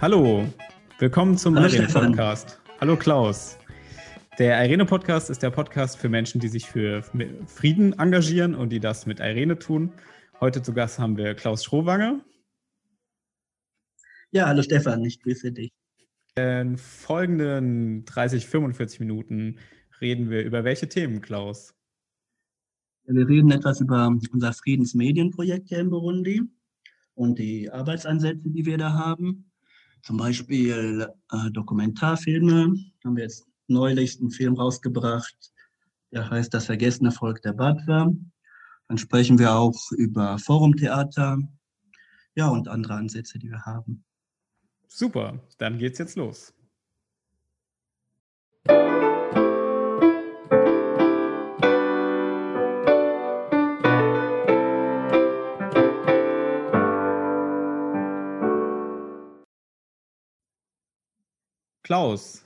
Hallo, willkommen zum Hallo, Irene Stefan. Podcast. Hallo Klaus. Der Irene Podcast ist der Podcast für Menschen, die sich für Frieden engagieren und die das mit Irene tun. Heute zu Gast haben wir Klaus Schrowange. Ja, hallo Stefan, ich grüße dich. In folgenden 30, 45 Minuten reden wir über welche Themen, Klaus? Wir reden etwas über unser Friedensmedienprojekt hier in Burundi und die Arbeitsansätze, die wir da haben. Zum Beispiel äh, Dokumentarfilme. Haben wir jetzt neulich einen Film rausgebracht, der heißt Das vergessene Volk der Badwa. Dann sprechen wir auch über Forumtheater, ja, und andere Ansätze, die wir haben. Super, dann geht's jetzt los. Klaus,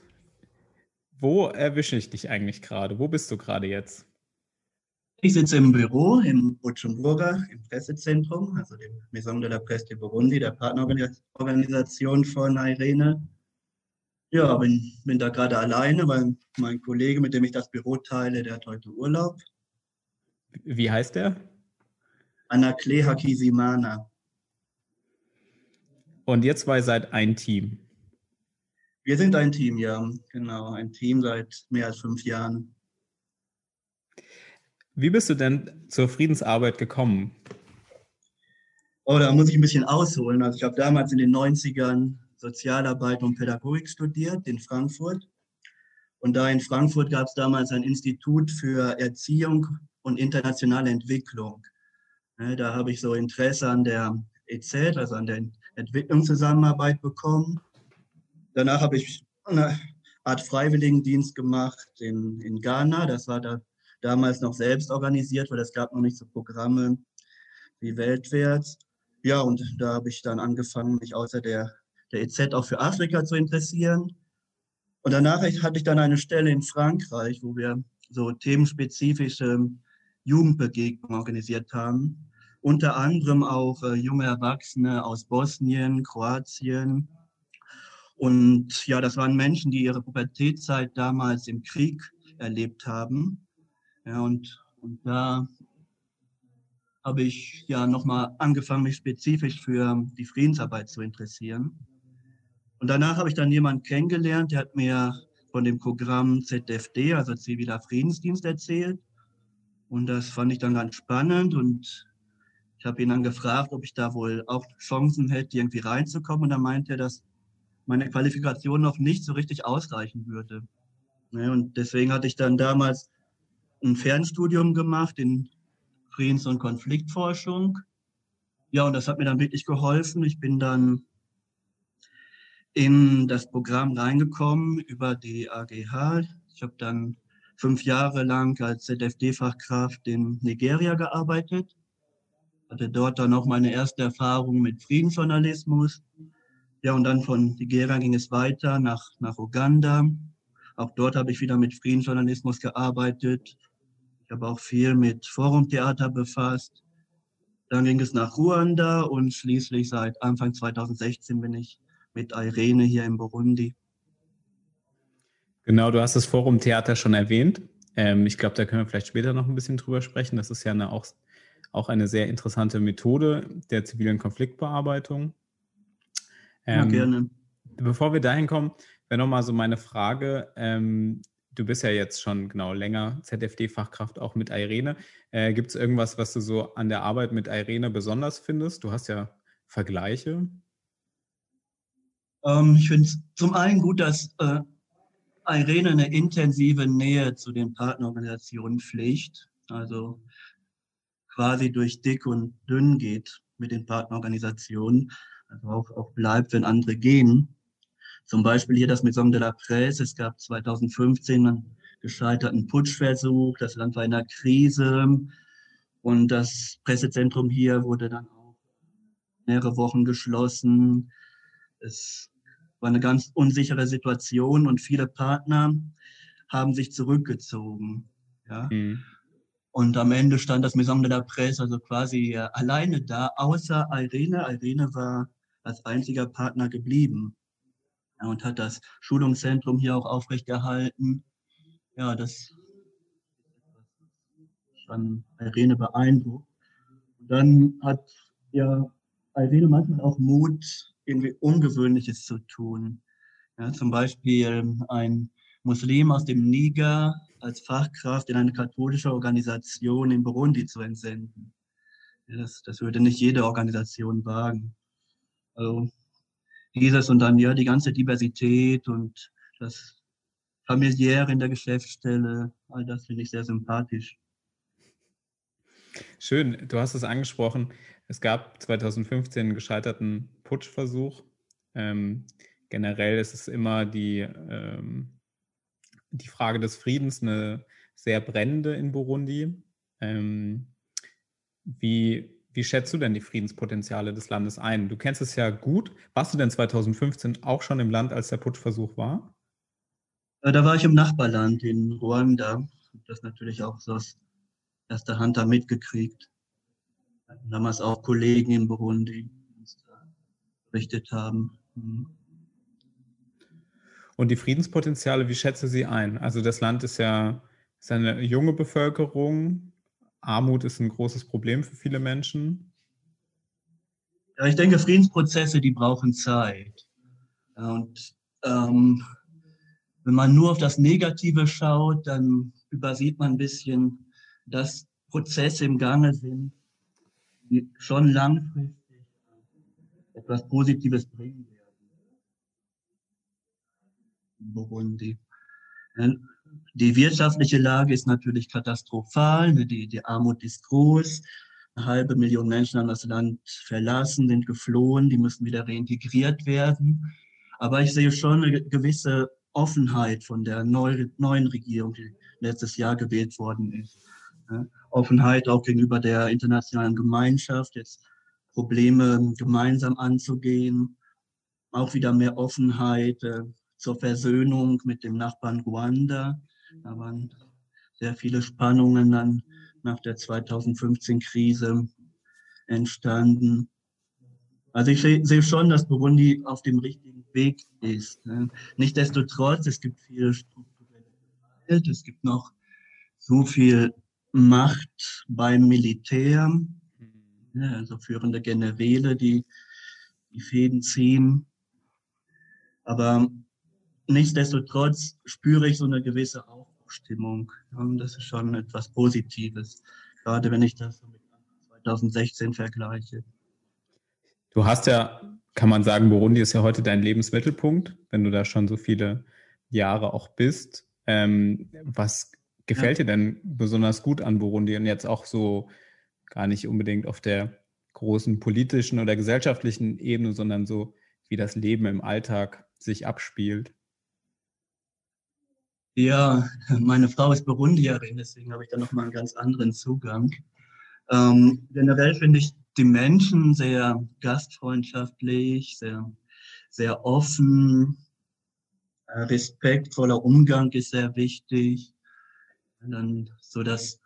wo erwische ich dich eigentlich gerade? Wo bist du gerade jetzt? Ich sitze im Büro im Bujumbura, im Pressezentrum, also dem Maison de la Presse de Burundi, der Partnerorganisation von Irene. Ja, bin, bin da gerade alleine, weil mein Kollege, mit dem ich das Büro teile, der hat heute Urlaub. Wie heißt der? Anakle Hakizimana. Und ihr zwei seid ein Team. Wir sind ein Team, ja, genau, ein Team seit mehr als fünf Jahren. Wie bist du denn zur Friedensarbeit gekommen? Oh, da muss ich ein bisschen ausholen. Also ich habe damals in den 90ern Sozialarbeit und Pädagogik studiert in Frankfurt. Und da in Frankfurt gab es damals ein Institut für Erziehung und internationale Entwicklung. Da habe ich so Interesse an der EZ, also an der Entwicklungszusammenarbeit bekommen. Danach habe ich eine Art Freiwilligendienst gemacht in, in Ghana. Das war da damals noch selbst organisiert, weil es gab noch nicht so Programme wie weltwärts. Ja, und da habe ich dann angefangen, mich außer der, der EZ auch für Afrika zu interessieren. Und danach hatte ich dann eine Stelle in Frankreich, wo wir so themenspezifische Jugendbegegnungen organisiert haben. Unter anderem auch äh, junge Erwachsene aus Bosnien, Kroatien. Und ja, das waren Menschen, die ihre Pubertätzeit damals im Krieg erlebt haben. Ja, und, und da habe ich ja nochmal angefangen, mich spezifisch für die Friedensarbeit zu interessieren. Und danach habe ich dann jemanden kennengelernt, der hat mir von dem Programm ZFD, also Ziviler Friedensdienst, erzählt. Und das fand ich dann ganz spannend und ich habe ihn dann gefragt, ob ich da wohl auch Chancen hätte, irgendwie reinzukommen. Und da meinte er, dass meine Qualifikation noch nicht so richtig ausreichen würde. Und deswegen hatte ich dann damals ein Fernstudium gemacht in Friedens- und Konfliktforschung. Ja, und das hat mir dann wirklich geholfen. Ich bin dann in das Programm reingekommen über die AGH. Ich habe dann fünf Jahre lang als ZFD-Fachkraft in Nigeria gearbeitet. Hatte dort dann auch meine erste Erfahrung mit Friedensjournalismus. Ja, und dann von Nigeria ging es weiter nach, nach Uganda. Auch dort habe ich wieder mit Friedensjournalismus gearbeitet. Ich habe auch viel mit Forumtheater befasst. Dann ging es nach Ruanda und schließlich seit Anfang 2016 bin ich mit Irene hier in Burundi. Genau, du hast das Forumtheater schon erwähnt. Ähm, ich glaube, da können wir vielleicht später noch ein bisschen drüber sprechen. Das ist ja eine, auch, auch eine sehr interessante Methode der zivilen Konfliktbearbeitung. Ähm, ja, gerne. Bevor wir dahin kommen, wäre nochmal so meine Frage. Ähm, du bist ja jetzt schon genau länger ZFD-Fachkraft auch mit Irene. Äh, Gibt es irgendwas, was du so an der Arbeit mit Irene besonders findest? Du hast ja Vergleiche. Ähm, ich finde es zum einen gut, dass äh, Irene eine intensive Nähe zu den Partnerorganisationen pflegt. Also quasi durch dick und dünn geht mit den Partnerorganisationen. Also auch, auch bleibt, wenn andere gehen. Zum Beispiel hier das Maison de la Presse. Es gab 2015 einen gescheiterten Putschversuch. Das Land war in einer Krise. Und das Pressezentrum hier wurde dann auch mehrere Wochen geschlossen. Es war eine ganz unsichere Situation und viele Partner haben sich zurückgezogen. Ja. Mhm. Und am Ende stand das Maison de la Presse also quasi äh, alleine da, außer Irene. Irene war als einziger Partner geblieben. ja, und hat das Schulungszentrum hier auch aufrechterhalten. Ja, das an Irene beeindruckt. Und dann hat ja Irene manchmal auch Mut, irgendwie Ungewöhnliches zu tun. Ja, zum Beispiel ein Muslim aus dem Niger als Fachkraft in eine katholische Organisation in Burundi zu entsenden. Ja, das, das würde nicht jede Organisation wagen. Also dieses und dann ja die ganze Diversität und das familiäre in der Geschäftsstelle, all das finde ich sehr sympathisch. Schön, du hast es angesprochen. Es gab 2015 einen gescheiterten Putschversuch. Ähm, generell ist es immer die, ähm, die Frage des Friedens eine sehr brennende in Burundi. Ähm, wie, wie schätzt du denn die Friedenspotenziale des Landes ein? Du kennst es ja gut. Warst du denn 2015 auch schon im Land, als der Putschversuch war? Äh, da war ich im Nachbarland in Ruanda. Das natürlich auch so aus erster Hand da mitgekriegt. Damals auch Kollegen in Burundi, die uns da berichtet haben. Mhm. Und die Friedenspotenziale, wie schätze sie ein? Also das Land ist ja ist eine junge Bevölkerung. Armut ist ein großes Problem für viele Menschen. Ja, ich denke, Friedensprozesse, die brauchen Zeit. Und ähm, wenn man nur auf das Negative schaut, dann übersieht man ein bisschen, dass Prozesse im Gange sind, die schon langfristig etwas Positives bringen werden. Burundi. Die wirtschaftliche Lage ist natürlich katastrophal, ne, die, die Armut ist groß, eine halbe Million Menschen haben das Land verlassen, sind geflohen, die müssen wieder reintegriert werden. Aber ich sehe schon eine gewisse Offenheit von der neuen Regierung, die letztes Jahr gewählt worden ist. Offenheit auch gegenüber der internationalen Gemeinschaft, jetzt Probleme gemeinsam anzugehen, auch wieder mehr Offenheit äh, zur Versöhnung mit dem Nachbarn Ruanda. Da waren sehr viele Spannungen dann nach der 2015-Krise entstanden. Also ich sehe schon, dass Burundi auf dem richtigen Weg ist. Ne? Nichtsdestotrotz, es gibt viele strukturelle Gewalt, es gibt noch so viel Macht beim Militär, mhm. also führende Generäle, die die Fäden ziehen. Aber nichtsdestotrotz spüre ich so eine gewisse Aufbruchstimmung. Und das ist schon etwas Positives, gerade wenn ich das mit 2016 vergleiche. Du hast ja, kann man sagen, Burundi ist ja heute dein Lebensmittelpunkt, wenn du da schon so viele Jahre auch bist. Ähm, was gefällt ja. dir denn besonders gut an Burundi und jetzt auch so gar nicht unbedingt auf der großen politischen oder gesellschaftlichen Ebene, sondern so, wie das Leben im Alltag sich abspielt? Ja, meine Frau ist Burundierin, deswegen habe ich da nochmal einen ganz anderen Zugang. Ähm, generell finde ich die Menschen sehr gastfreundschaftlich, sehr, sehr offen. Äh, respektvoller Umgang ist sehr wichtig dann so das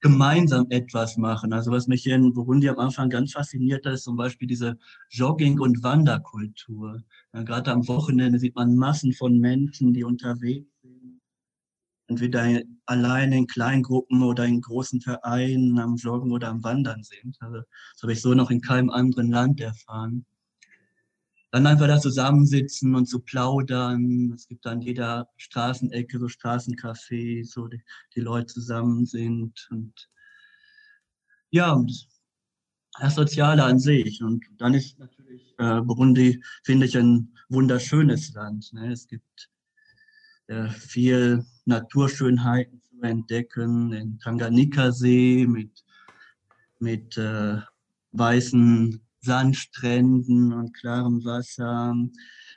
gemeinsam etwas machen. Also was mich hier in Burundi am Anfang ganz fasziniert hat, ist zum Beispiel diese Jogging- und Wanderkultur. Ja, Gerade am Wochenende sieht man Massen von Menschen, die unterwegs. Entweder alleine in Kleingruppen oder in großen Vereinen am Joggen oder am Wandern sind. Also das habe ich so noch in keinem anderen Land erfahren dann einfach da zusammensitzen und zu plaudern. Es gibt an jeder Straßenecke so Straßencafés, so die, die Leute zusammen sind und ja, und das Soziale an sich. Und dann ist natürlich äh, Burundi, finde ich, ein wunderschönes Land. Ne? Es gibt viel Naturschönheiten zu entdecken, den Tanganyika-See mit, mit äh, weißen Sandstränden und klarem Wasser,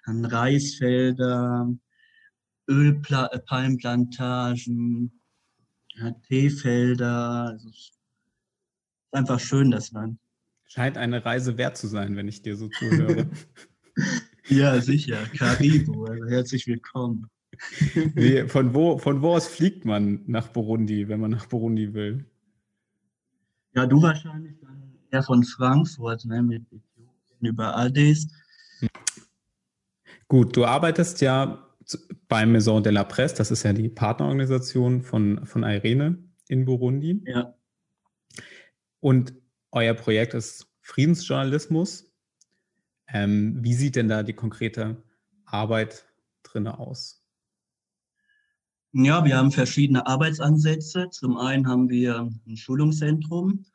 an Reisfelder, Ölpalmplantagen, ja, Teefelder. Also es ist einfach schön, das Land. Scheint eine Reise wert zu sein, wenn ich dir so zuhöre. ja, sicher. Karibu, also herzlich willkommen. Wie, von, wo, von wo aus fliegt man nach Burundi, wenn man nach Burundi will? Ja, du wahrscheinlich dann eher von Frankfurt, ne, mit Äthiopien über Addis. Gut, du arbeitest ja bei Maison de la Presse, das ist ja die Partnerorganisation von, von Irene in Burundi. Ja. Und euer Projekt ist Friedensjournalismus. Ähm, wie sieht denn da die konkrete Arbeit drin aus? Ja, wir haben verschiedene Arbeitsansätze. Zum einen haben wir ein Schulungszentrum,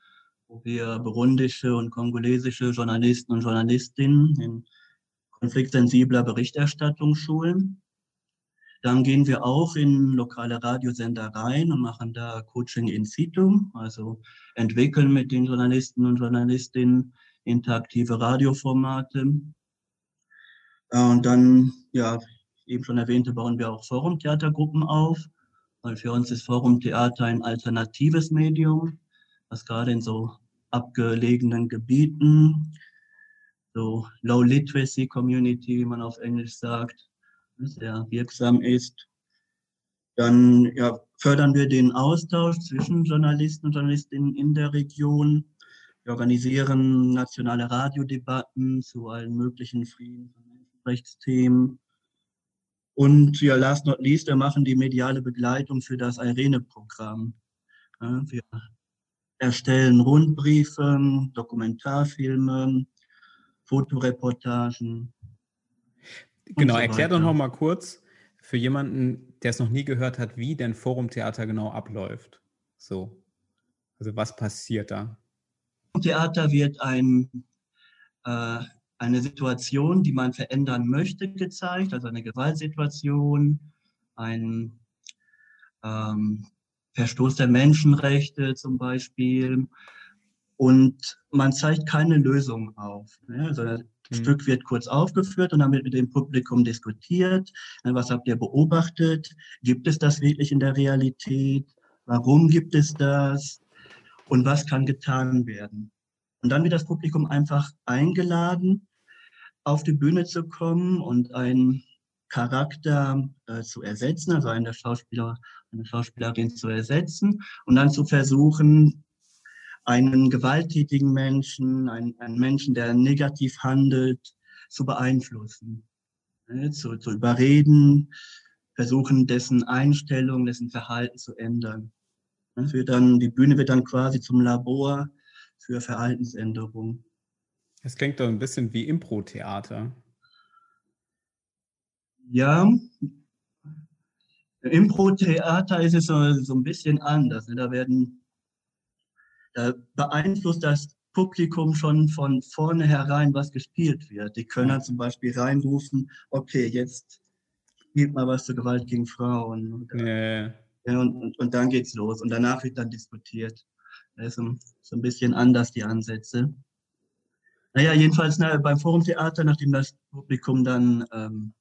wo wir burundische und kongolesische Journalisten und Journalistinnen in konfliktsensibler Berichterstattung schulen. Dann gehen wir auch in lokale Radiosender rein und machen da Coaching in situ, also entwickeln mit den Journalisten und Journalistinnen interaktive Radioformate. Und dann, ja, eben schon erwähnte, bauen wir auch Forumtheatergruppen auf, weil für uns ist Forumtheater ein alternatives Medium, was gerade in so abgelegenen Gebieten, so Low Literacy Community, wie man auf Englisch sagt, sehr wirksam ist. Dann ja, fördern wir den Austausch zwischen Journalisten und Journalistinnen in der Region. Wir organisieren nationale Radiodebatten zu allen möglichen Frieden- und Menschenrechtsthemen. Und ja, last not least, wir machen die mediale Begleitung für das Irene-Programm. Ja, wir erstellen Rundbriefe, Dokumentarfilme, Fotoreportagen. Genau, so erklär doch noch mal kurz für jemanden, der es noch nie gehört hat, wie denn Forumtheater genau abläuft. So, also was passiert da? Theater wird ein, äh, eine Situation, die man verändern möchte, gezeigt, also eine Gewaltsituation, ein ähm, Verstoß der Menschenrechte zum Beispiel. Und man zeigt keine Lösung auf. Ne? Also das mhm. Stück wird kurz aufgeführt und dann wird mit dem Publikum diskutiert. Ne, was habt ihr beobachtet? Gibt es das wirklich in der Realität? Warum gibt es das? Und was kann getan werden? Und dann wird das Publikum einfach eingeladen, auf die Bühne zu kommen und einen Charakter äh, zu ersetzen, also einen Schauspieler, eine Schauspielerin zu ersetzen und dann zu versuchen, einen gewalttätigen Menschen, einen, einen Menschen, der negativ handelt, zu beeinflussen, ne, zu, zu überreden, versuchen, dessen Einstellung, dessen Verhalten zu ändern. Das wird dann, die Bühne wird dann quasi zum Labor für Verhaltensänderung. Es klingt doch ein bisschen wie Impro-Theater. Ja, im Impro-Theater ist es so, so ein bisschen anders. Ne? Da werden da beeinflusst das Publikum schon von vornherein, was gespielt wird. Die können dann zum Beispiel reinrufen, okay, jetzt spielt mal was zur Gewalt gegen Frauen. Und, ja. Ja, und, und, und, dann geht's los. Und danach wird dann diskutiert. Das ist so, ein bisschen anders, die Ansätze. Naja, jedenfalls na, beim Forumtheater, nachdem das Publikum dann ähm,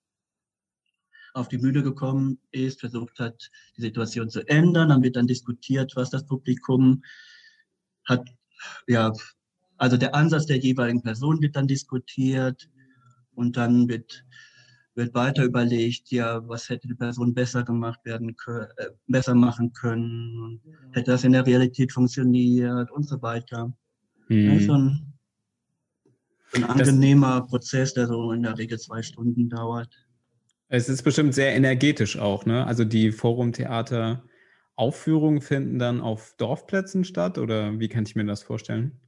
auf die Bühne gekommen ist, versucht hat, die Situation zu ändern, dann wird dann diskutiert, was das Publikum hat, ja, also der Ansatz der jeweiligen Person wird dann diskutiert und dann wird, wird weiter überlegt, ja, was hätte die Person besser gemacht werden können, äh, besser machen können, hätte das in der Realität funktioniert und so weiter. Mhm. Ja, so ein, ein angenehmer das, Prozess, der so in der Regel zwei Stunden dauert. Es ist bestimmt sehr energetisch auch, ne? Also die Forum-Theater Aufführungen finden dann auf Dorfplätzen statt oder wie kann ich mir das vorstellen?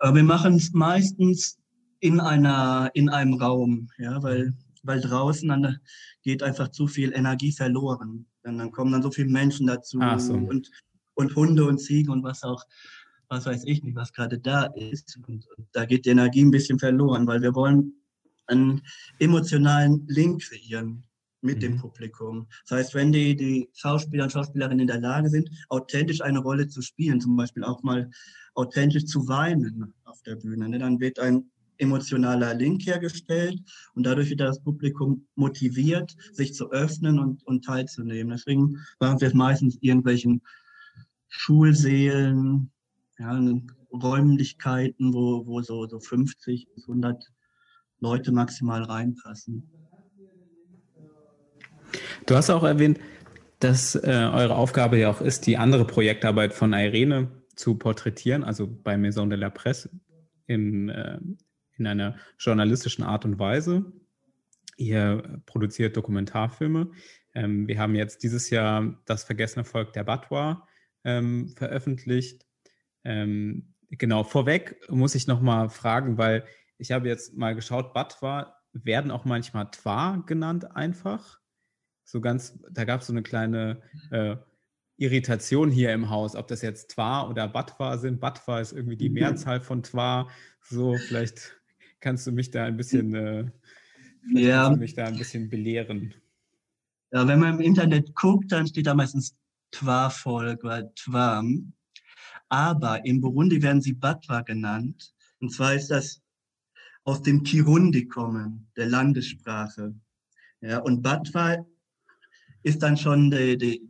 Äh, wir machen es meistens in einer in einem Raum, ja, weil weil draußen dann geht einfach zu viel Energie verloren. Dann, dann kommen dann so viele Menschen dazu so. und und Hunde und Ziegen und was auch was weiß ich nicht, was gerade da ist. Und, und da geht die Energie ein bisschen verloren, weil wir wollen einen emotionalen Link kreieren mit mhm. dem Publikum. Das heißt, wenn die, die Schauspieler und Schauspielerinnen in der Lage sind, authentisch eine Rolle zu spielen, zum Beispiel auch mal authentisch zu weinen auf der Bühne, ne, dann wird ein emotionaler Link hergestellt und dadurch wird das Publikum motiviert, sich zu öffnen und, und teilzunehmen. Deswegen machen wir es meistens irgendwelchen Schulsälen, ja, Räumlichkeiten, wo, wo so, so 50 bis 100 Leute maximal reinpassen. Du hast auch erwähnt, dass äh, eure Aufgabe ja auch ist, die andere Projektarbeit von Irene zu porträtieren, also bei Maison de la Presse in, äh, in einer journalistischen Art und Weise. ihr produziert Dokumentarfilme. Ähm, wir haben jetzt dieses Jahr das vergessene Volk der Batwa ähm, veröffentlicht. Ähm, genau, vorweg muss ich nochmal fragen, weil ich habe jetzt mal geschaut, Batwa werden auch manchmal Twa genannt einfach. So ganz, da gab es so eine kleine äh, Irritation hier im Haus, ob das jetzt Twa oder Batwa sind. Batwa ist irgendwie die. Mehrzahl von Twa. So, vielleicht kannst du mich da ein bisschen, äh, ja. mich da ein bisschen belehren. Ja, wenn man im Internet guckt, dann steht da meistens Twa-Volk oder Twam. Aber in Burundi werden sie Batwa genannt. Und zwar ist das aus dem Kirundi kommen, der Landessprache. Ja, und Batwa ist dann schon die, die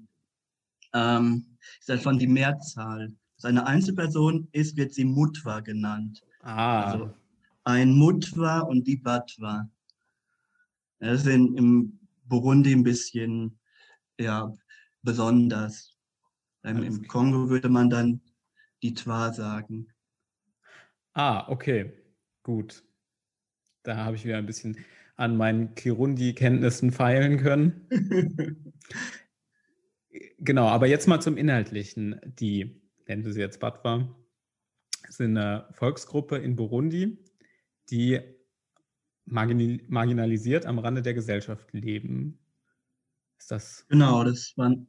ähm, ist dann schon die Mehrzahl. Seine Einzelperson ist, wird sie Mutwa genannt. Ah. Also ein Mutwa und die Batwa. Das in, im Burundi ein bisschen ja, besonders. Im, Im Kongo würde man dann die Twa sagen. Ah, okay. Gut. Da habe ich wieder ein bisschen an meinen Kirundi-Kenntnissen feilen können. genau, aber jetzt mal zum Inhaltlichen. Die, nennen wir sie jetzt Batwa, sind eine Volksgruppe in Burundi, die marginalisiert am Rande der Gesellschaft leben. Ist das? Genau, das waren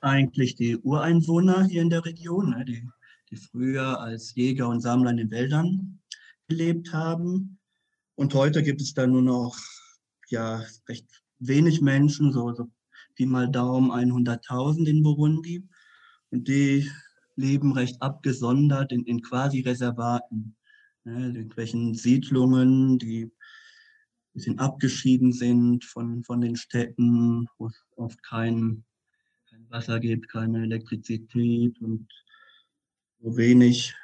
eigentlich die Ureinwohner hier in der Region, ne, die, die früher als Jäger und Sammler in den Wäldern gelebt haben. Und heute gibt es da nur noch ja, recht wenig Menschen, so, so mal Daumen 100.000 in Burundi. Und die leben recht abgesondert in, in quasi Reservaten, ne, irgendwelchen Siedlungen, die bisschen abgeschieden sind von, von den Städten, wo es oft kein, kein Wasser gibt, keine Elektrizität und so wenig.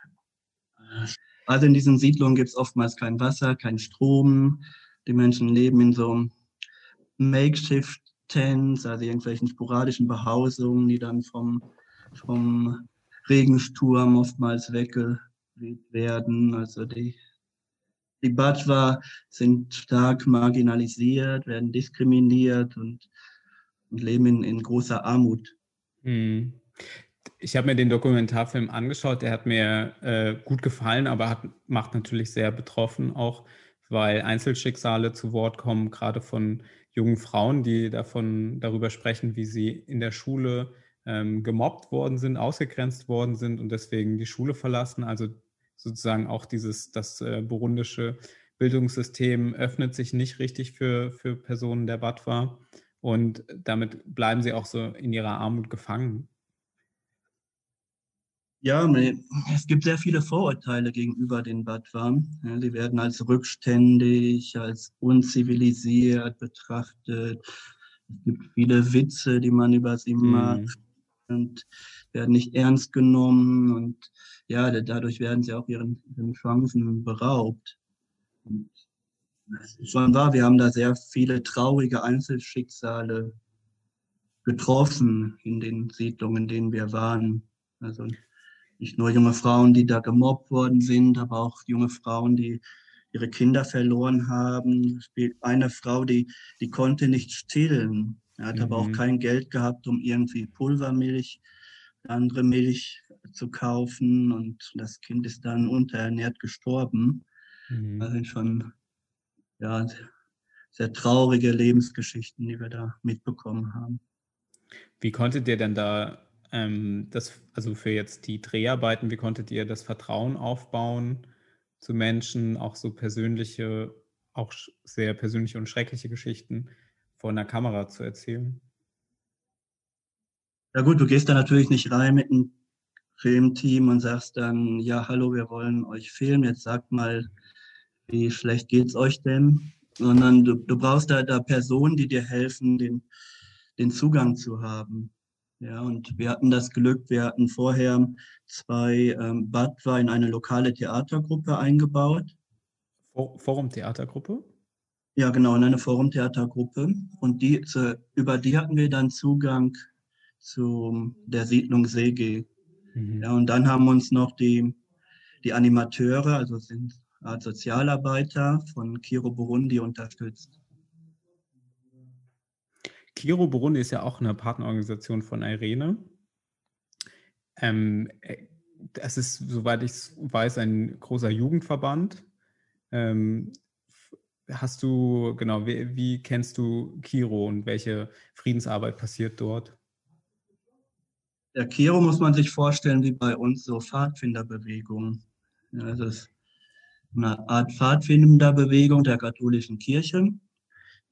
Äh, also in diesen Siedlungen gibt es oftmals kein Wasser, kein Strom. Die Menschen leben in so Makeshift-Tents, also irgendwelchen sporadischen Behausungen, die dann vom, vom Regensturm oftmals weggeweht werden. Also die die Batwa sind stark marginalisiert, werden diskriminiert und, und leben in, in, großer Armut. Hm. Ich habe mir den Dokumentarfilm angeschaut, der hat mir äh, gut gefallen, aber hat, macht natürlich sehr betroffen, auch weil Einzelschicksale zu Wort kommen, gerade von jungen Frauen, die davon darüber sprechen, wie sie in der Schule ähm, gemobbt worden sind, ausgegrenzt worden sind und deswegen die Schule verlassen. Also sozusagen auch dieses, das äh, burundische Bildungssystem öffnet sich nicht richtig für, für Personen der Batwa und damit bleiben sie auch so in ihrer Armut gefangen. Ja, es gibt sehr viele Vorurteile gegenüber den Batwa. Ja, die werden als rückständig, als unzivilisiert betrachtet. Es gibt viele Witze, die man über sie mhm. macht und werden nicht ernst genommen und ja, dadurch werden sie auch ihren, ihren Chancen beraubt. Und schon wahr, wir haben da sehr viele traurige Einzelschicksale getroffen in den Siedlungen, in denen wir waren. Also nicht nur junge Frauen, die da gemobbt worden sind, aber auch junge Frauen, die ihre Kinder verloren haben. Es spielt eine Frau, die, die konnte nicht stillen. Er hat mhm. aber auch mhm. kein Geld gehabt, um irgendwie Pulvermilch andere Milch zu kaufen und das Kind ist dann unterernährt gestorben. Mhm. Das sind schon ja, sehr traurige Lebensgeschichten, die wir da mitbekommen haben. Wie konntet ihr denn da ähm, das, also für jetzt die Dreharbeiten, wie konntet ihr das Vertrauen aufbauen zu Menschen, auch so persönliche, auch sehr persönliche und schreckliche Geschichten vor einer Kamera zu erzählen? Ja gut, du gehst da natürlich nicht rein mit einem Filmteam und sagst dann, ja, hallo, wir wollen euch filmen, jetzt sagt mal, wie schlecht geht's euch denn? Sondern du, du brauchst da, da Personen, die dir helfen, den, den Zugang zu haben. Ja, und wir hatten das Glück, wir hatten vorher zwei ähm, Badwa in eine lokale Theatergruppe eingebaut. Forum-Theatergruppe? Ja, genau, in eine Forum-Theatergruppe. Und die, zu, über die hatten wir dann Zugang zu der Siedlung Sege. Mhm. Ja, und dann haben uns noch die, die Animateure, also sind Art Sozialarbeiter von Kiro Burundi unterstützt. Kiro Burundi ist ja auch eine Partnerorganisation von Irene. Ähm, äh, das ist, soweit ich weiß, ein großer Jugendverband. Ähm, hast du, genau, wie, wie, kennst du Kiro und welche Friedensarbeit passiert dort? Der Kiro muss man sich vorstellen wie bei uns so Pfadfinderbewegung. Ja, das ist eine Art Pfadfinderbewegung der katholischen Kirche,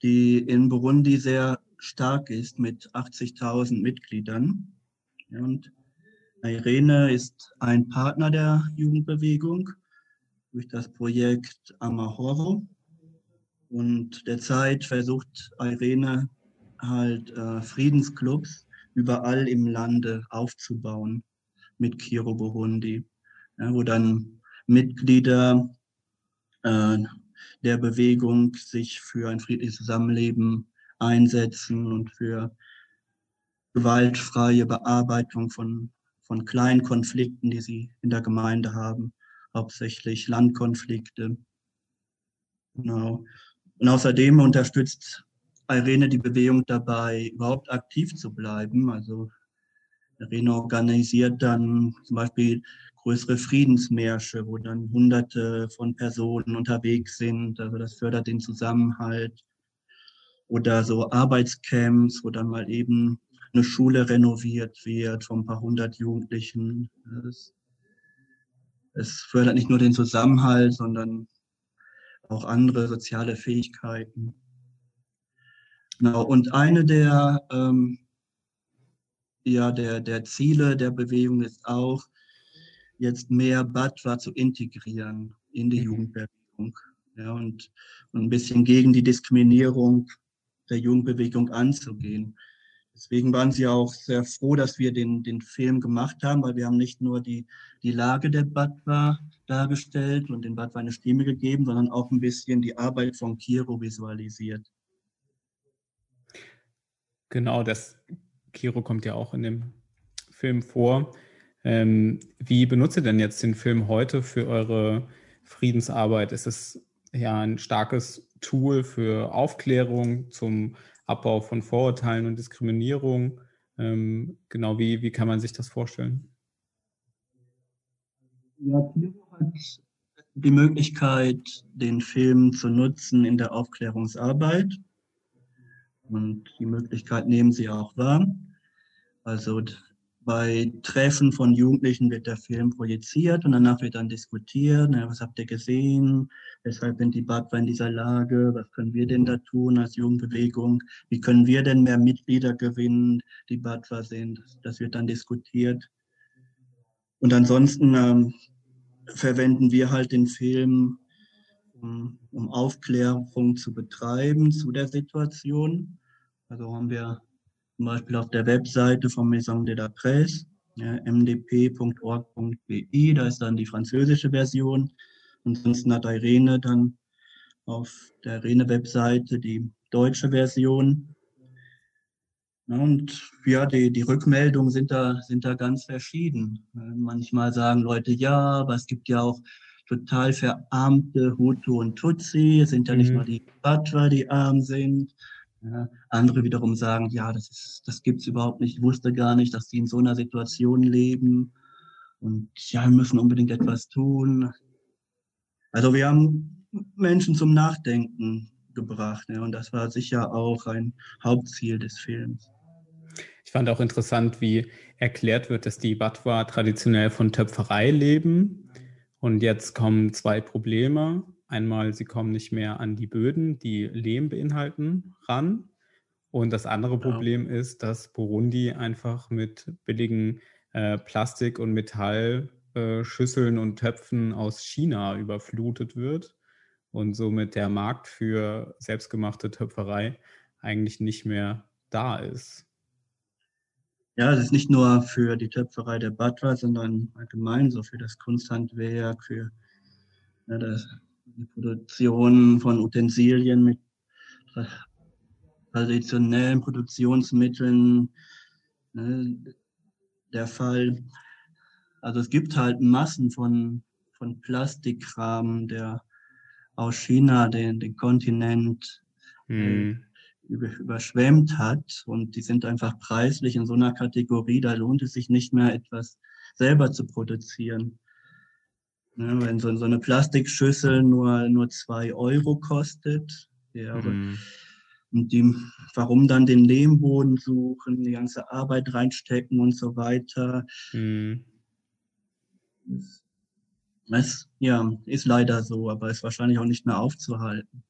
die in Burundi sehr stark ist mit 80.000 Mitgliedern. Und Irene ist ein Partner der Jugendbewegung durch das Projekt Amahoro. Und derzeit versucht Irene halt äh, Friedensclubs überall im Lande aufzubauen mit Kiro Burundi, ja, wo dann Mitglieder äh, der Bewegung sich für ein friedliches Zusammenleben einsetzen und für gewaltfreie Bearbeitung von, von kleinen Konflikten, die sie in der Gemeinde haben, hauptsächlich Landkonflikte. Genau. Und außerdem unterstützt Irene die Bewegung dabei, überhaupt aktiv zu bleiben. Also Irene organisiert dann zum Beispiel größere Friedensmärsche, wo dann Hunderte von Personen unterwegs sind. Also das fördert den Zusammenhalt. Oder so Arbeitscamps, wo dann mal eben eine Schule renoviert wird von ein paar hundert Jugendlichen. Es, es fördert nicht nur den Zusammenhalt, sondern auch andere soziale Fähigkeiten. Genau, und eine der, ähm, ja, der, der Ziele der Bewegung ist auch, jetzt mehr Batwa zu integrieren in die mhm. Jugendbewegung. Ja, und, und ein bisschen gegen die Diskriminierung der Jugendbewegung anzugehen. Deswegen waren sie auch sehr froh, dass wir den, den Film gemacht haben, weil wir haben nicht nur die, die Lage der Batwa dargestellt und den Batwa eine Stimme gegeben, sondern auch ein bisschen die Arbeit von Kiro visualisiert. Genau, das Kiro kommt ja auch in dem Film vor. Ähm, wie benutzt ihr denn jetzt den Film heute für eure Friedensarbeit? Ist es ja ein starkes Tool für Aufklärung zum Abbau von Vorurteilen und Diskriminierung? Ähm, genau, wie, wie kann man sich das vorstellen? Ja, Kiro hat die Möglichkeit, den Film zu nutzen in der Aufklärungsarbeit. Und die Möglichkeit nehmen sie auch wahr. Also bei Treffen von Jugendlichen wird der Film projiziert und danach wird dann diskutiert, na, was habt ihr gesehen, weshalb sind die Badwa in dieser Lage, was können wir denn da tun als Jugendbewegung, wie können wir denn mehr Mitglieder gewinnen, die Badwa sind, das wird dann diskutiert. Und ansonsten ähm, verwenden wir halt den Film, um, um Aufklärung zu betreiben zu der Situation. Also haben wir zum Beispiel auf der Webseite von Maison de la Presse, ja, mdp.org.bi, da ist dann die französische Version. Ansonsten hat Irene dann auf der Irene-Webseite die deutsche Version. Und ja, die, die Rückmeldungen sind da, sind da ganz verschieden. Manchmal sagen Leute, ja, aber es gibt ja auch total verarmte Hutu und Tutsi, es sind ja nicht mhm. mal die Batwa, die arm sind. Ja, andere wiederum sagen, ja, das, das gibt's überhaupt nicht. Ich wusste gar nicht, dass die in so einer Situation leben. Und ja, wir müssen unbedingt etwas tun. Also wir haben Menschen zum Nachdenken gebracht. Ja, und das war sicher auch ein Hauptziel des Films. Ich fand auch interessant, wie erklärt wird, dass die Batwa traditionell von Töpferei leben. Und jetzt kommen zwei Probleme. Einmal, sie kommen nicht mehr an die Böden, die Lehm beinhalten, ran. Und das andere Problem ja. ist, dass Burundi einfach mit billigen äh, Plastik- und Metallschüsseln äh, und Töpfen aus China überflutet wird und somit der Markt für selbstgemachte Töpferei eigentlich nicht mehr da ist. Ja, es ist nicht nur für die Töpferei der Batwa, sondern allgemein so für das Kunsthandwerk, für ja, das die Produktion von Utensilien mit traditionellen Produktionsmitteln ne, der Fall. Also es gibt halt Massen von, von Plastikkram, der aus China den, den Kontinent hm. überschwemmt hat und die sind einfach preislich in so einer Kategorie, da lohnt es sich nicht mehr etwas selber zu produzieren. Wenn so, so, eine Plastikschüssel nur, nur zwei Euro kostet, ja, mhm. und die, warum dann den Lehmboden suchen, die ganze Arbeit reinstecken und so weiter. Mhm. Das, ja, ist leider so, aber ist wahrscheinlich auch nicht mehr aufzuhalten.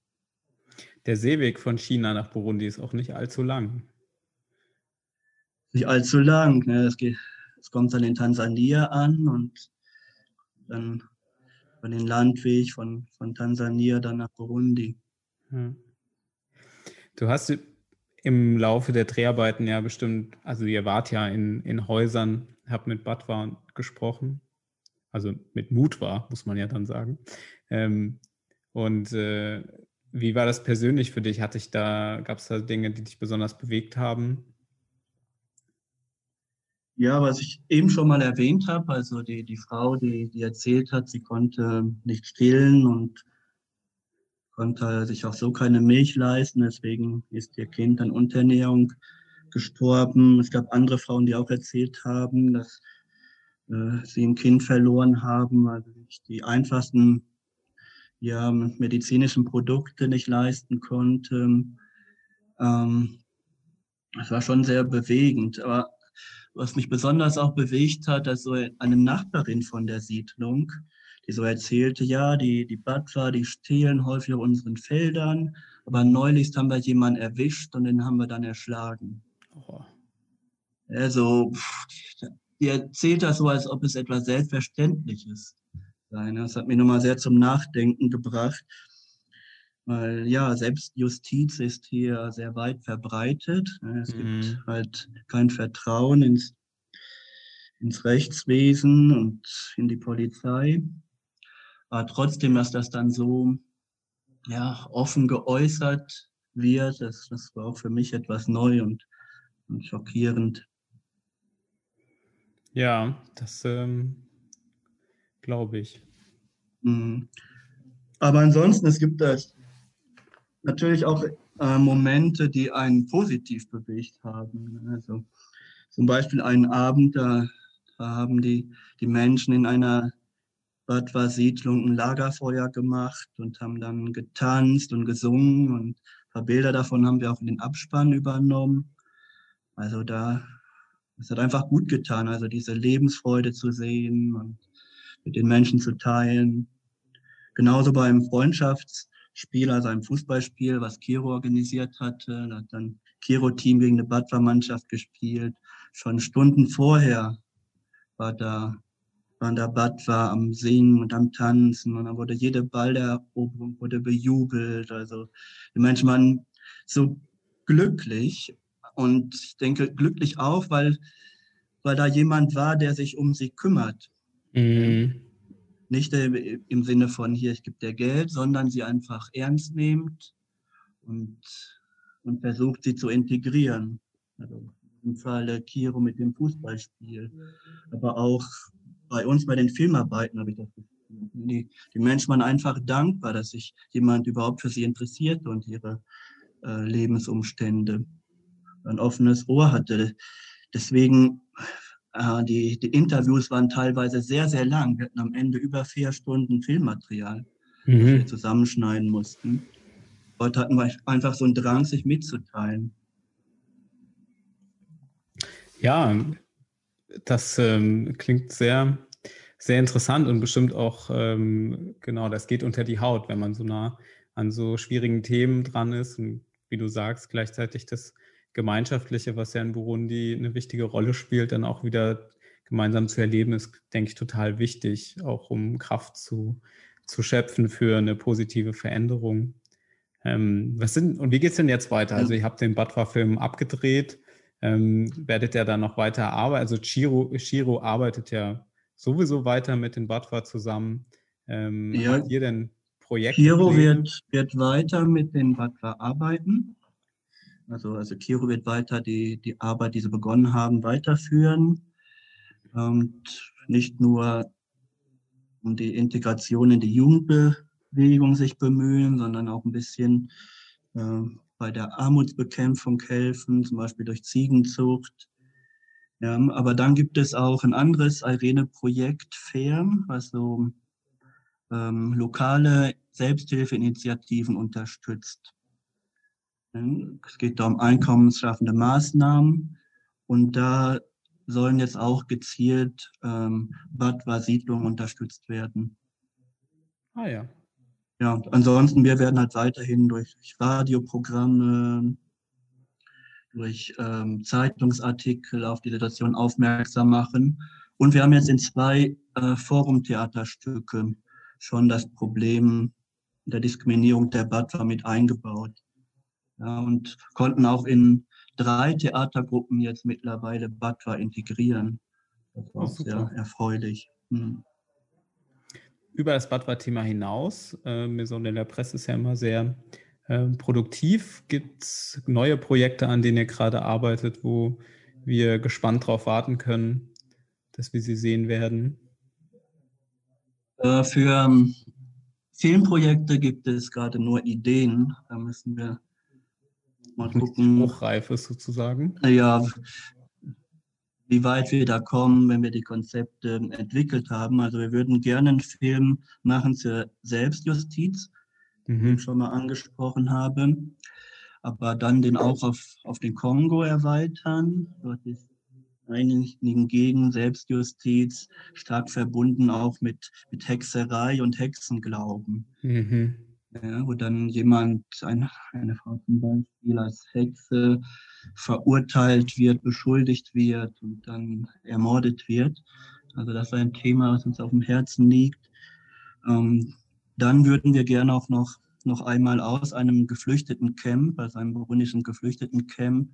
Der Seeweg von China nach Burundi ist auch nicht allzu lang. Nicht allzu lang. Ne? Es, geht, es kommt dann in Tansania an und dann über den Landweg von, von Tansania dann nach Burundi. Hm. Du hast im Laufe der Dreharbeiten ja bestimmt, also ihr wart ja in, in Häusern, habt mit Badwa gesprochen, also mit Mut war, muss man ja dann sagen. Ähm, und äh, wie war das persönlich für dich? Hatte ich da, gab es da Dinge, die dich besonders bewegt haben? Ja, was ich eben schon mal erwähnt habe, also die, die Frau, die, die erzählt hat, sie konnte nicht stillen und konnte sich auch so keine Milch leisten, deswegen ist ihr Kind an Unterernährung gestorben. Es gab andere Frauen, die auch erzählt haben, dass äh, sie ein Kind verloren haben, weil sich die einfachsten ja, medizinischen Produkte nicht leisten konnte. Ähm, das war schon sehr bewegend. Aber was mich besonders auch bewegt hat, also eine Nachbarin von der Siedlung, die so erzählte, ja, die, die Butler, die stehlen häufig auf unseren Feldern, aber neulich haben wir jemanden erwischt und den haben wir dann erschlagen. Oh. Also, die erzählt das so, als ob es etwas Selbstverständliches sein. Das hat mich nochmal sehr zum Nachdenken gebracht, weil ja, Selbstjustiz ist hier sehr weit verbreitet. Es mhm. gibt halt kein Vertrauen ins, ins Rechtswesen und in die Polizei. Aber trotzdem, dass das dann so ja, offen geäußert wird, das, das war auch für mich etwas neu und, und schockierend. Ja, das ähm, glaube ich. Mhm. Aber ansonsten, es gibt da natürlich auch äh, Momente, die einen positiv bewegt haben. Also zum Beispiel einen Abend, da, da haben die, die Menschen in einer Badwa-Siedlung ein Lagerfeuer gemacht und haben dann getanzt und gesungen und ein paar Bilder davon haben wir auch in den Abspann übernommen. Also da, es hat einfach gut getan, also diese Lebensfreude zu sehen und mit den Menschen zu teilen. Genauso beim Freundschaftsspiel, also einem Fußballspiel, was Kiro organisiert hatte. Da hat dann Kiro-Team gegen eine Badwa-Mannschaft gespielt. Schon Stunden vorher war da, waren da Badwa am Singen und am Tanzen und dann wurde jede Balleroberung wurde bejubelt. Also die Menschen waren so glücklich und ich denke glücklich auch, weil, weil da jemand war, der sich um sie kümmert. Mhm. Nicht im Sinne von hier, ich gebe dir Geld, sondern sie einfach ernst nehmt und, und versucht, sie zu integrieren. Also im Falle Kiro mit dem Fußballspiel. Aber auch bei uns bei den Filmarbeiten habe ich das Gefühl. Die, die Menschen waren einfach dankbar, dass sich jemand überhaupt für sie interessiert und ihre äh, Lebensumstände ein offenes Ohr hatte. Deswegen äh, die, die Interviews waren teilweise sehr, sehr lang. Wir hatten am Ende über vier Stunden Filmmaterial, mhm. das wir zusammenschneiden mussten. Heute hatten wir einfach so einen Drang, sich mitzuteilen. Ja, das ähm, klingt sehr, sehr interessant und bestimmt auch, ähm, genau, das geht unter die Haut, wenn man so nah an so schwierigen Themen dran ist und wie du sagst, gleichzeitig das Gemeinschaftliche, was ja in Burundi eine wichtige Rolle spielt, dann auch wieder gemeinsam zu erleben, ist, denke ich, total wichtig, auch um Kraft zu, zu schöpfen für eine positive Veränderung. Ähm, was sind, und wie geht es denn jetzt weiter? Also, ihr habt den Batwa-Film abgedreht. Ähm, werdet ihr da noch weiter arbeiten? Also, Chiro, Chiro arbeitet ja sowieso weiter mit den Batwa zusammen. Ähm, ja. Habt ihr denn Projekte? Chiro wird, wird weiter mit den Batwa arbeiten. Also, also Kiro wird weiter die, die Arbeit, die sie begonnen haben, weiterführen. Und nicht nur um die Integration in die Jugendbewegung sich bemühen, sondern auch ein bisschen äh, bei der Armutsbekämpfung helfen, zum Beispiel durch Ziegenzucht. Ja, aber dann gibt es auch ein anderes Irene-Projekt, FAIR, was so ähm, lokale Selbsthilfeinitiativen unterstützt. Es geht da um einkommensschaffende Maßnahmen und da sollen jetzt auch gezielt ähm, Badwa-Siedlungen unterstützt werden. Ah ja. Ja, ansonsten, wir werden halt weiterhin durch Radioprogramme, durch ähm, Zeitungsartikel auf die Situation aufmerksam machen. Und wir haben jetzt in zwei äh, Forum-Theaterstücke schon das Problem der Diskriminierung der Badwa mit eingebaut. Ja, und konnten auch in drei Theatergruppen jetzt mittlerweile Badwa integrieren. Das war auch sehr erfreulich. Hm. Über das Badwa-Thema hinaus, äh, Maison de la Presse ist ja immer sehr äh, produktiv. Gibt es neue Projekte, an denen ihr gerade arbeitet, wo wir gespannt darauf warten können, dass wir sie sehen werden? Äh, für ähm, Filmprojekte gibt es gerade nur Ideen. Da müssen wir mal gucken. Hochreif ist sozusagen. Ja, wie weit wir da kommen, wenn wir die Konzepte entwickelt haben. Also wir würden gerne einen Film machen zur Selbstjustiz, mhm. den ich schon mal angesprochen habe, aber dann den auch auf, auf den Kongo erweitern. Dort ist einigen gegen Selbstjustiz stark verbunden auch mit, mit Hexerei und Hexenglauben. Mhm. Ja, wo dann jemand, eine, eine Frau zum Beispiel als Hexe verurteilt wird, beschuldigt wird und dann ermordet wird. Also das ist ein Thema, was uns auf dem Herzen liegt. Ähm, dann würden wir gerne auch noch, noch einmal aus einem geflüchteten Camp, also einem burundischen geflüchteten Camp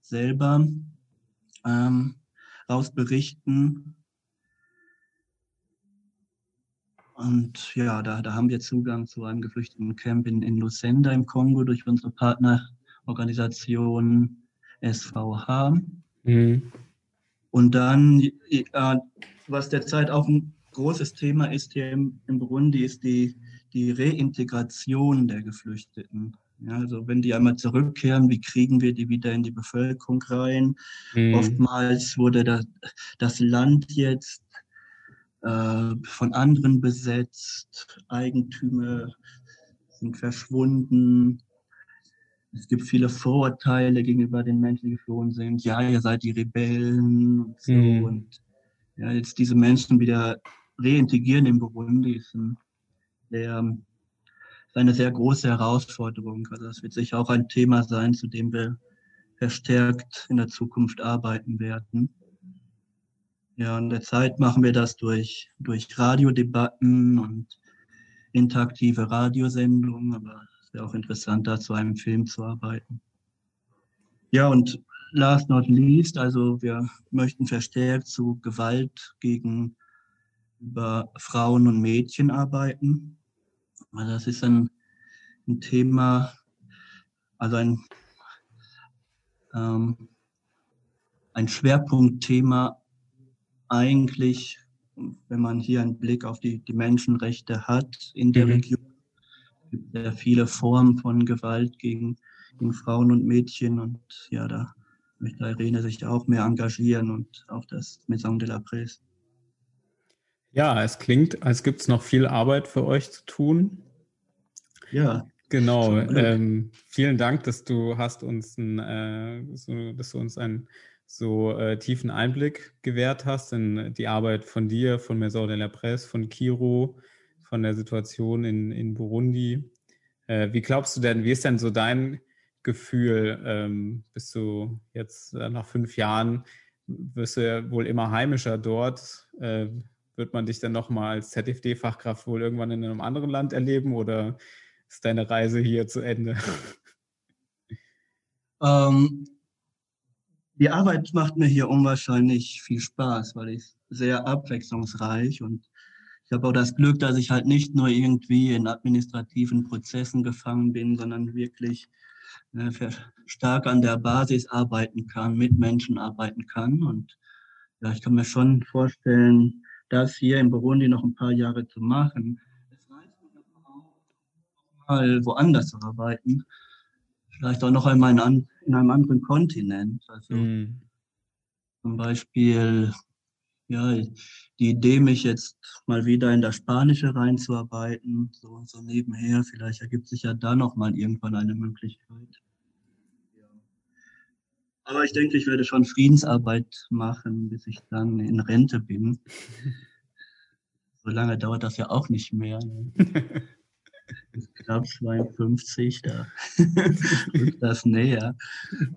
selber ähm, raus berichten. Und ja, da, da haben wir Zugang zu einem geflüchteten Camp in, in Lucenda im Kongo durch unsere Partnerorganisation SVH. Mhm. Und dann, äh, was derzeit auch ein großes Thema ist hier im, im Burundi, ist die, die Reintegration der Geflüchteten. Ja, also wenn die einmal zurückkehren, wie kriegen wir die wieder in die Bevölkerung rein? Mhm. Oftmals wurde das, das Land jetzt äh, von anderen besetzt, Eigentümer sind verschwunden. Es gibt viele Vorurteile gegenüber den Menschen, die geflohen sind. Ja, ihr seid die Rebellen und so. Mhm. Und ja, jetzt diese Menschen wieder reintegrieren in Burundi ist ein sehr eine sehr große Herausforderung. Also das wird sicher auch ein Thema sein, zu dem wir verstärkt in der Zukunft arbeiten werden. Ja, in der Zeit machen wir das durch, durch Radiodebatten und interaktive Radiosendungen, aber es wäre auch interessant, da zu einem Film zu arbeiten. Ja, und last not least, also wir möchten verstärkt zu Gewalt gegen über Frauen und Mädchen arbeiten. Also das ist ein, ein Thema, also ein, ähm, ein Schwerpunktthema eigentlich, wenn man hier einen Blick auf die, die Menschenrechte hat in der mhm. Region. Es gibt sehr viele Formen von Gewalt gegen, gegen Frauen und Mädchen und ja, da möchte Irene sich auch mehr engagieren und auch das Maison de la Presse. Ja, es klingt, als gibt es noch viel Arbeit für euch zu tun. Ja. Genau. Ähm, vielen Dank, dass du hast uns ein, äh, dass du uns einen so äh, tiefen Einblick gewährt hast in die Arbeit von dir, von Maison de la Presse, von Kiro, von der Situation in, in Burundi. Äh, wie glaubst du denn, wie ist denn so dein Gefühl? Ähm, bist du jetzt äh, nach fünf Jahren, wirst du ja wohl immer heimischer dort? Äh, wird man dich dann nochmal als ZFD-Fachkraft wohl irgendwann in einem anderen Land erleben oder ist deine Reise hier zu Ende? Ähm, die Arbeit macht mir hier unwahrscheinlich viel Spaß, weil ich sehr abwechslungsreich und ich habe auch das Glück, dass ich halt nicht nur irgendwie in administrativen Prozessen gefangen bin, sondern wirklich äh, stark an der Basis arbeiten kann, mit Menschen arbeiten kann. Und ja, ich kann mir schon vorstellen, das hier in Burundi noch ein paar Jahre zu machen. Es reicht auch mal woanders zu arbeiten. vielleicht auch noch einmal in, in einem anderen Kontinent. Also mm. zum Beispiel ja, die Idee, mich jetzt mal wieder in das Spanische reinzuarbeiten, so, so nebenher, vielleicht ergibt sich ja da noch mal irgendwann eine Möglichkeit. Ja. Aber ich denke, ich werde schon Friedensarbeit machen, bis ich dann in Rente bin. so lange dauert das ja auch nicht mehr. Ne? knapp 52, da ist das näher.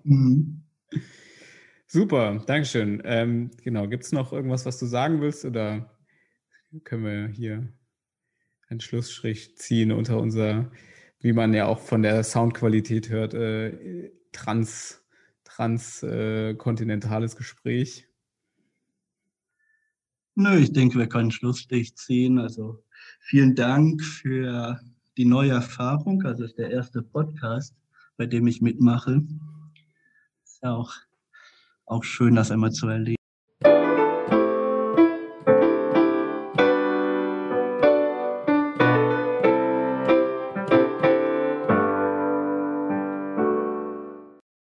Mhm. Super, Dankeschön. Ähm, genau, gibt es noch irgendwas, was du sagen willst oder können wir hier einen Schlussstrich ziehen unter unser, wie man ja auch von der Soundqualität hört, äh, trans, transkontinentales äh, Gespräch? Nö, ich denke, wir können einen Schlussstrich ziehen. Also vielen Dank für die neue Erfahrung. Also ist der erste Podcast, bei dem ich mitmache. Ist ja auch auch schön, das einmal zu erleben.